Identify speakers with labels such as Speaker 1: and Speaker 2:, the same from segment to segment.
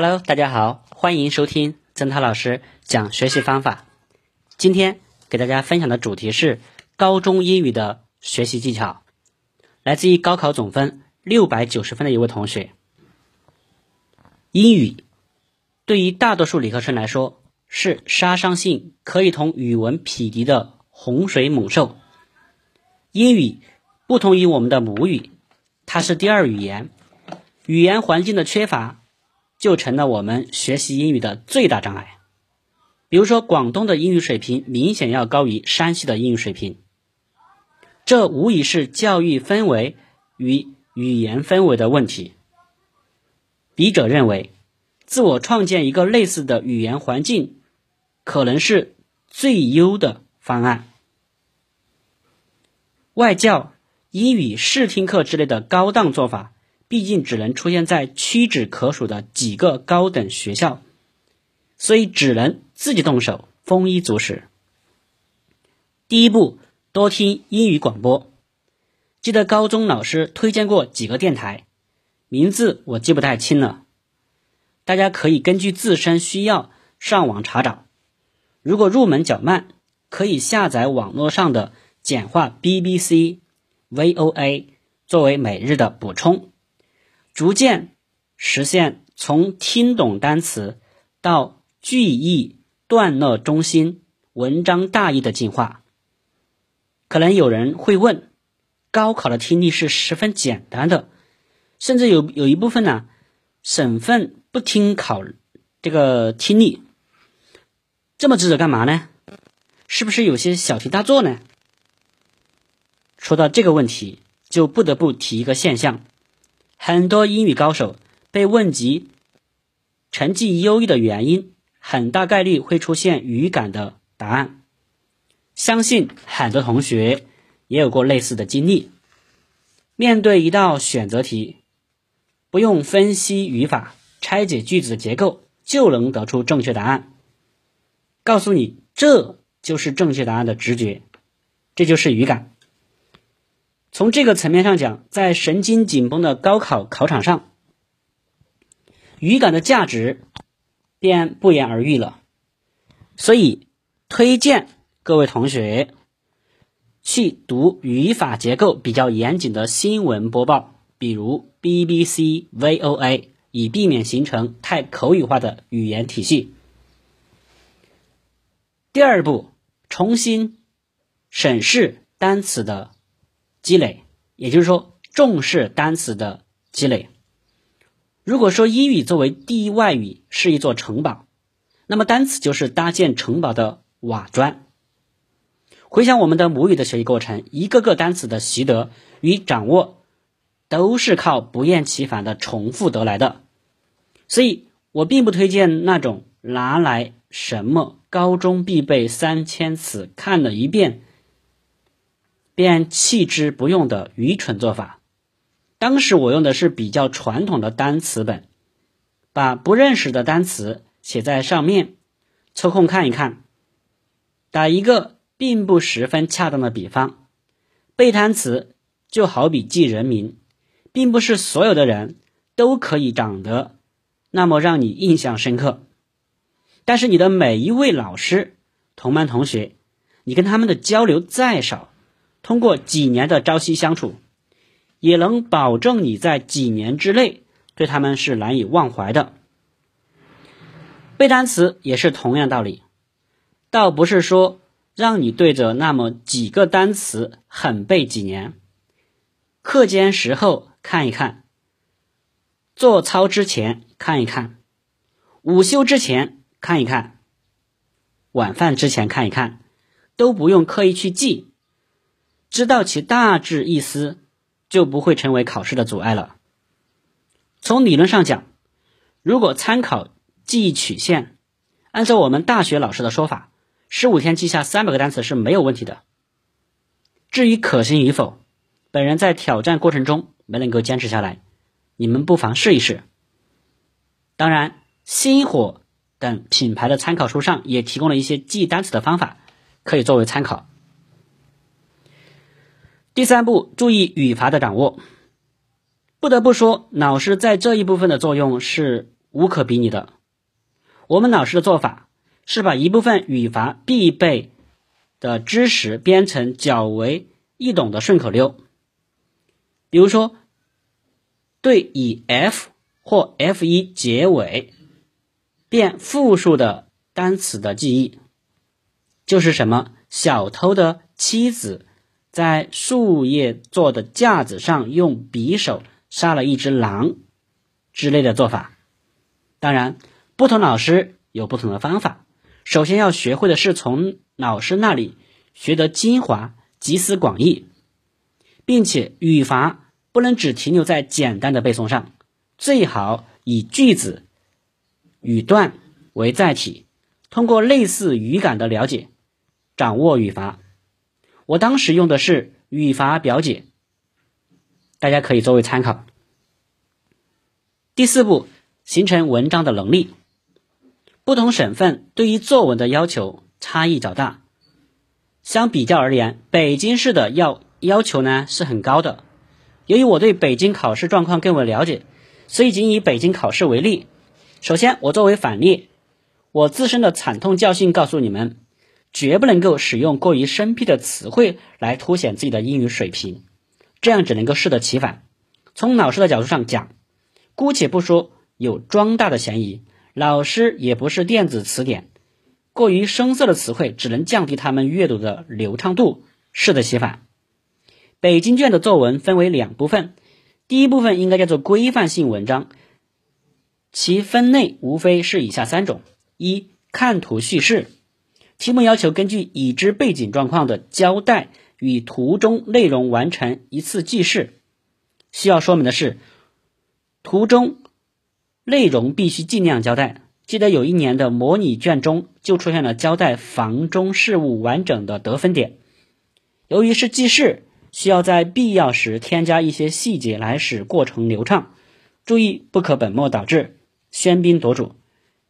Speaker 1: Hello，大家好，欢迎收听曾涛老师讲学习方法。今天给大家分享的主题是高中英语的学习技巧，来自于高考总分六百九十分的一位同学。英语对于大多数理科生来说是杀伤性可以同语文匹敌的洪水猛兽。英语不同于我们的母语，它是第二语言，语言环境的缺乏。就成了我们学习英语的最大障碍。比如说，广东的英语水平明显要高于山西的英语水平，这无疑是教育氛围与语言氛围的问题。笔者认为，自我创建一个类似的语言环境，可能是最优的方案。外教、英语试听课之类的高档做法。毕竟只能出现在屈指可数的几个高等学校，所以只能自己动手，丰衣足食。第一步，多听英语广播。记得高中老师推荐过几个电台，名字我记不太清了，大家可以根据自身需要上网查找。如果入门较慢，可以下载网络上的简化 BBC、VOA 作为每日的补充。逐渐实现从听懂单词到句意段落中心、文章大意的进化。可能有人会问：高考的听力是十分简单的，甚至有有一部分呢，省份不听考这个听力，这么执着干嘛呢？是不是有些小题大做呢？说到这个问题，就不得不提一个现象。很多英语高手被问及成绩优异的原因，很大概率会出现语感的答案。相信很多同学也有过类似的经历。面对一道选择题，不用分析语法、拆解句子的结构，就能得出正确答案。告诉你，这就是正确答案的直觉，这就是语感。从这个层面上讲，在神经紧绷的高考考场上，语感的价值便不言而喻了。所以，推荐各位同学去读语法结构比较严谨的新闻播报，比如 BBC、VOA，以避免形成太口语化的语言体系。第二步，重新审视单词的。积累，也就是说重视单词的积累。如果说英语作为第一外语是一座城堡，那么单词就是搭建城堡的瓦砖。回想我们的母语的学习过程，一个个单词的习得与掌握，都是靠不厌其烦的重复得来的。所以我并不推荐那种拿来什么高中必备三千词看了一遍。便弃之不用的愚蠢做法。当时我用的是比较传统的单词本，把不认识的单词写在上面，抽空看一看。打一个并不十分恰当的比方，背单词就好比记人名，并不是所有的人都可以长得那么让你印象深刻。但是你的每一位老师、同班同学，你跟他们的交流再少。通过几年的朝夕相处，也能保证你在几年之内对他们是难以忘怀的。背单词也是同样道理，倒不是说让你对着那么几个单词狠背几年，课间时候看一看，做操之前看一看，午休之前看一看，晚饭之前看一看，都不用刻意去记。知道其大致意思，就不会成为考试的阻碍了。从理论上讲，如果参考记忆曲线，按照我们大学老师的说法，十五天记下三百个单词是没有问题的。至于可行与否，本人在挑战过程中没能够坚持下来，你们不妨试一试。当然，星火等品牌的参考书上也提供了一些记单词的方法，可以作为参考。第三步，注意语法的掌握。不得不说，老师在这一部分的作用是无可比拟的。我们老师的做法是把一部分语法必备的知识编成较为易懂的顺口溜，比如说，对以 f 或 f 一结尾变复数的单词的记忆，就是什么小偷的妻子在树叶做的架子上用匕首杀了一只狼之类的做法。当然，不同老师有不同的方法。首先要学会的是从老师那里学得精华，集思广益，并且语法不能只停留在简单的背诵上，最好以句子、语段为载体，通过类似语感的了解，掌握语法。我当时用的是语法表解，大家可以作为参考。第四步，形成文章的能力。不同省份对于作文的要求差异较大，相比较而言，北京市的要要求呢是很高的。由于我对北京考试状况更为了解，所以仅以北京考试为例。首先，我作为反例，我自身的惨痛教训告诉你们，绝不能够使用过于生僻的词汇来凸显自己的英语水平，这样只能够适得其反。从老师的角度上讲，姑且不说有装大的嫌疑。老师也不是电子词典，过于生涩的词汇只能降低他们阅读的流畅度，适得其反。北京卷的作文分为两部分，第一部分应该叫做规范性文章，其分类无非是以下三种：一、看图叙事，题目要求根据已知背景状况的交代与图中内容完成一次记事。需要说明的是，图中。内容必须尽量交代。记得有一年的模拟卷中就出现了交代房中事务完整的得分点。由于是记事，需要在必要时添加一些细节来使过程流畅。注意不可本末倒置、喧宾夺主。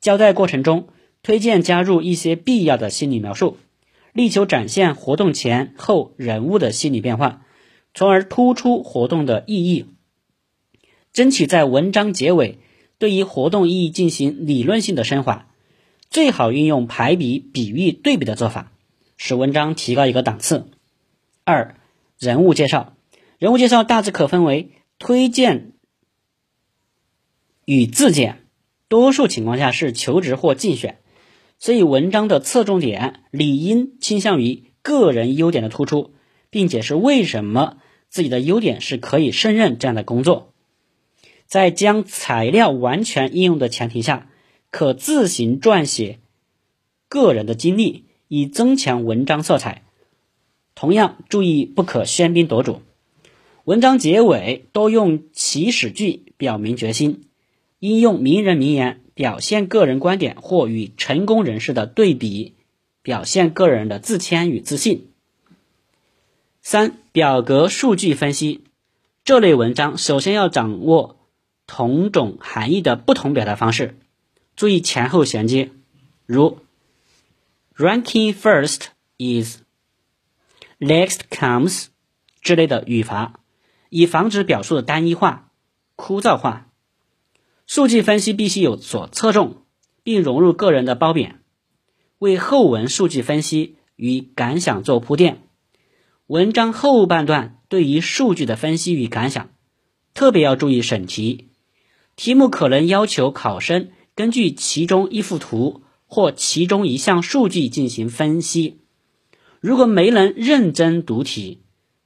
Speaker 1: 交代过程中，推荐加入一些必要的心理描述，力求展现活动前后人物的心理变化，从而突出活动的意义。争取在文章结尾。对于活动意义进行理论性的升华，最好运用排比、比喻、对比的做法，使文章提高一个档次。二、人物介绍，人物介绍大致可分为推荐与自荐，多数情况下是求职或竞选，所以文章的侧重点理应倾向于个人优点的突出，并且是为什么自己的优点是可以胜任这样的工作。在将材料完全应用的前提下，可自行撰写个人的经历，以增强文章色彩。同样注意不可喧宾夺主。文章结尾多用祈使句表明决心，应用名人名言表现个人观点或与成功人士的对比，表现个人的自谦与自信。三、表格数据分析这类文章，首先要掌握。同种含义的不同表达方式，注意前后衔接，如 ranking first is next comes 之类的语法，以防止表述的单一化、枯燥化。数据分析必须有所侧重，并融入个人的褒贬，为后文数据分析与感想做铺垫。文章后半段对于数据的分析与感想，特别要注意审题。题目可能要求考生根据其中一幅图或其中一项数据进行分析，如果没能认真读题，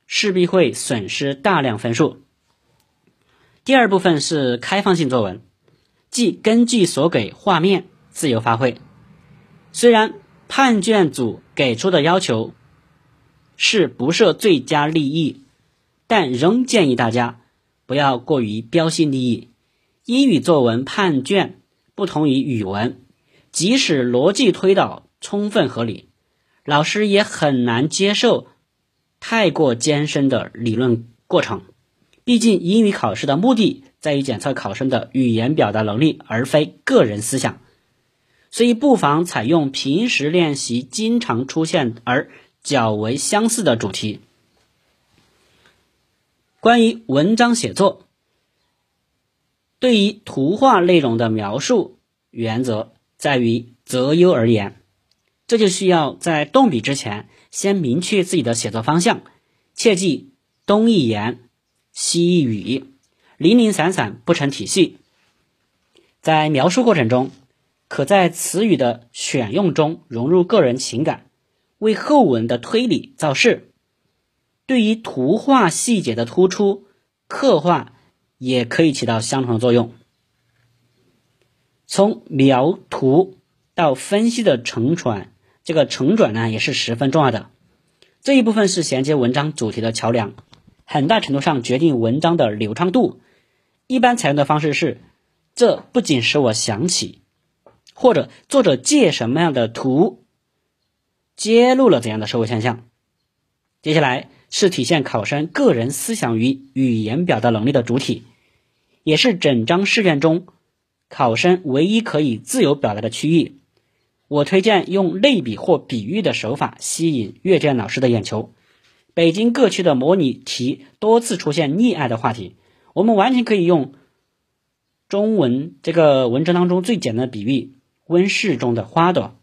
Speaker 1: 势必会损失大量分数。第二部分是开放性作文，即根据所给画面自由发挥。虽然判卷组给出的要求是不设最佳利益，但仍建议大家不要过于标新立异。英语作文判卷不同于语文，即使逻辑推导充分合理，老师也很难接受太过艰深的理论过程。毕竟英语考试的目的在于检测考生的语言表达能力，而非个人思想。所以不妨采用平时练习经常出现而较为相似的主题。关于文章写作。对于图画内容的描述原则在于择优而言，这就需要在动笔之前先明确自己的写作方向，切记东一言，西一语，零零散散不成体系。在描述过程中，可在词语的选用中融入个人情感，为后文的推理造势。对于图画细节的突出刻画，也可以起到相同的作用。从描图到分析的承传，这个承转呢也是十分重要的。这一部分是衔接文章主题的桥梁，很大程度上决定文章的流畅度。一般采用的方式是：这不仅使我想起，或者作者借什么样的图，揭露了怎样的社会现象。接下来。是体现考生个人思想与语言表达能力的主体，也是整张试卷中考生唯一可以自由表达的区域。我推荐用类比或比喻的手法吸引阅卷老师的眼球。北京各区的模拟题多次出现溺爱的话题，我们完全可以用中文这个文章当中最简单的比喻：温室中的花朵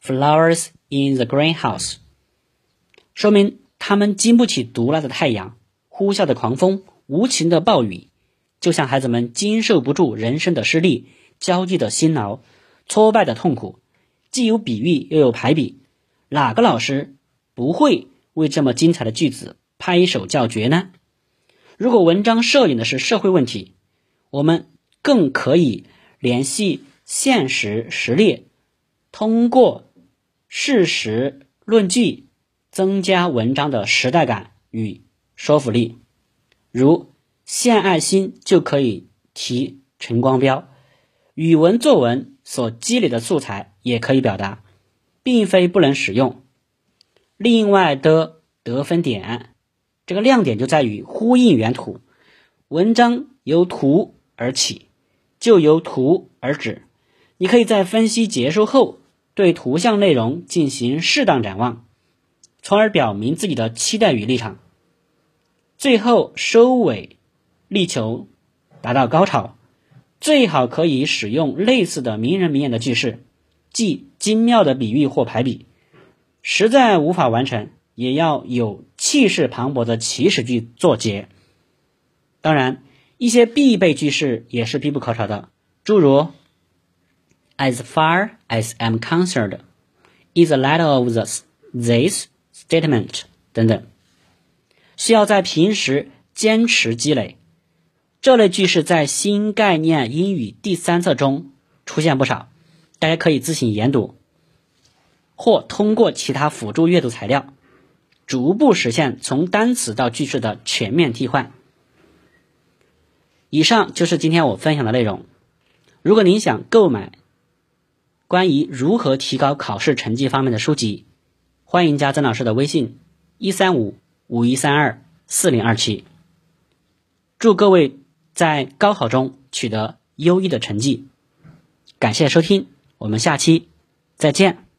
Speaker 1: ，flowers in the greenhouse，说明。他们经不起毒辣的太阳、呼啸的狂风、无情的暴雨，就像孩子们经受不住人生的失利、交际的辛劳、挫败的痛苦。既有比喻又有排比，哪个老师不会为这么精彩的句子拍手叫绝呢？如果文章摄影的是社会问题，我们更可以联系现实实例，通过事实论据。增加文章的时代感与说服力，如献爱心就可以提陈光标，语文作文所积累的素材也可以表达，并非不能使用。另外的得分点，这个亮点就在于呼应原图，文章由图而起，就由图而止。你可以在分析结束后，对图像内容进行适当展望。从而表明自己的期待与立场，最后收尾，力求达到高潮。最好可以使用类似的名人名言的句式，即精妙的比喻或排比。实在无法完成，也要有气势磅礴的起始句作结。当然，一些必备句式也是必不可少的，诸如 “As far as I'm concerned, is a letter of this this”。statement 等等，需要在平时坚持积累。这类句式在新概念英语第三册中出现不少，大家可以自行研读，或通过其他辅助阅读材料，逐步实现从单词到句式的全面替换。以上就是今天我分享的内容。如果您想购买关于如何提高考试成绩方面的书籍，欢迎加曾老师的微信：一三五五一三二四零二七。祝各位在高考中取得优异的成绩。感谢收听，我们下期再见。